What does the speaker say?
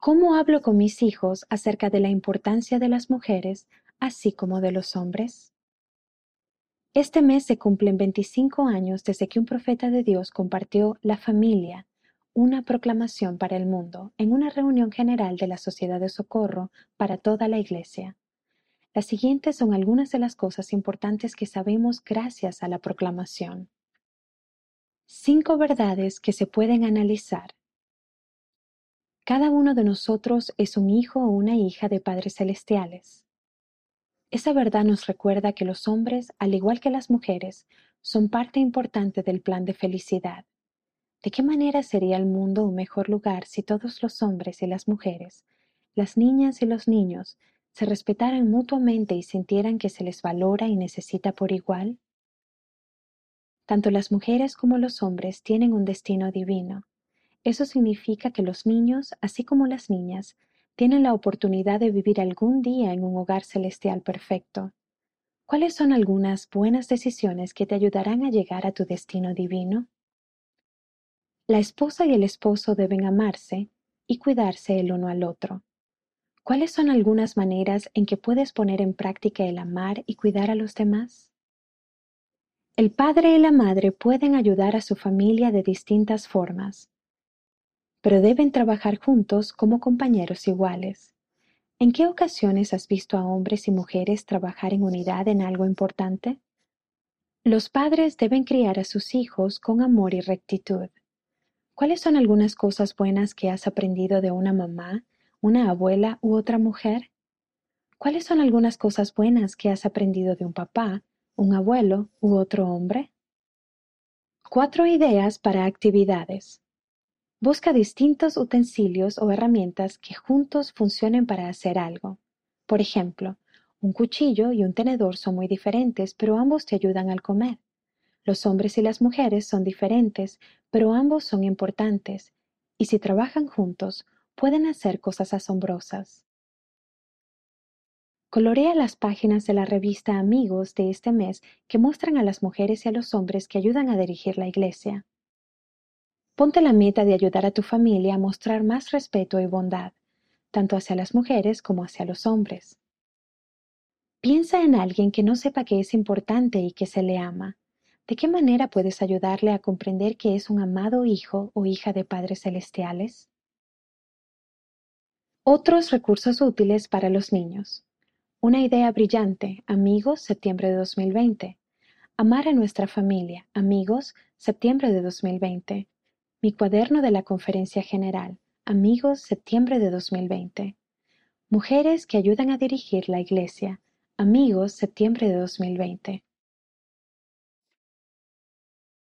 ¿Cómo hablo con mis hijos acerca de la importancia de las mujeres, así como de los hombres? Este mes se cumplen 25 años desde que un profeta de Dios compartió La familia, una proclamación para el mundo, en una reunión general de la Sociedad de Socorro para toda la Iglesia. Las siguientes son algunas de las cosas importantes que sabemos gracias a la proclamación. Cinco verdades que se pueden analizar. Cada uno de nosotros es un hijo o una hija de padres celestiales. Esa verdad nos recuerda que los hombres, al igual que las mujeres, son parte importante del plan de felicidad. ¿De qué manera sería el mundo un mejor lugar si todos los hombres y las mujeres, las niñas y los niños, se respetaran mutuamente y sintieran que se les valora y necesita por igual? Tanto las mujeres como los hombres tienen un destino divino. Eso significa que los niños, así como las niñas, tienen la oportunidad de vivir algún día en un hogar celestial perfecto. ¿Cuáles son algunas buenas decisiones que te ayudarán a llegar a tu destino divino? La esposa y el esposo deben amarse y cuidarse el uno al otro. ¿Cuáles son algunas maneras en que puedes poner en práctica el amar y cuidar a los demás? El padre y la madre pueden ayudar a su familia de distintas formas pero deben trabajar juntos como compañeros iguales. ¿En qué ocasiones has visto a hombres y mujeres trabajar en unidad en algo importante? Los padres deben criar a sus hijos con amor y rectitud. ¿Cuáles son algunas cosas buenas que has aprendido de una mamá, una abuela u otra mujer? ¿Cuáles son algunas cosas buenas que has aprendido de un papá, un abuelo u otro hombre? Cuatro ideas para actividades. Busca distintos utensilios o herramientas que juntos funcionen para hacer algo. Por ejemplo, un cuchillo y un tenedor son muy diferentes, pero ambos te ayudan al comer. Los hombres y las mujeres son diferentes, pero ambos son importantes, y si trabajan juntos, pueden hacer cosas asombrosas. Colorea las páginas de la revista Amigos de este mes que muestran a las mujeres y a los hombres que ayudan a dirigir la iglesia. Ponte la meta de ayudar a tu familia a mostrar más respeto y bondad, tanto hacia las mujeres como hacia los hombres. Piensa en alguien que no sepa que es importante y que se le ama. ¿De qué manera puedes ayudarle a comprender que es un amado hijo o hija de padres celestiales? Otros recursos útiles para los niños. Una idea brillante. Amigos, septiembre de 2020. Amar a nuestra familia. Amigos, septiembre de 2020. Mi cuaderno de la Conferencia General. Amigos, septiembre de 2020. Mujeres que ayudan a dirigir la Iglesia. Amigos, septiembre de 2020.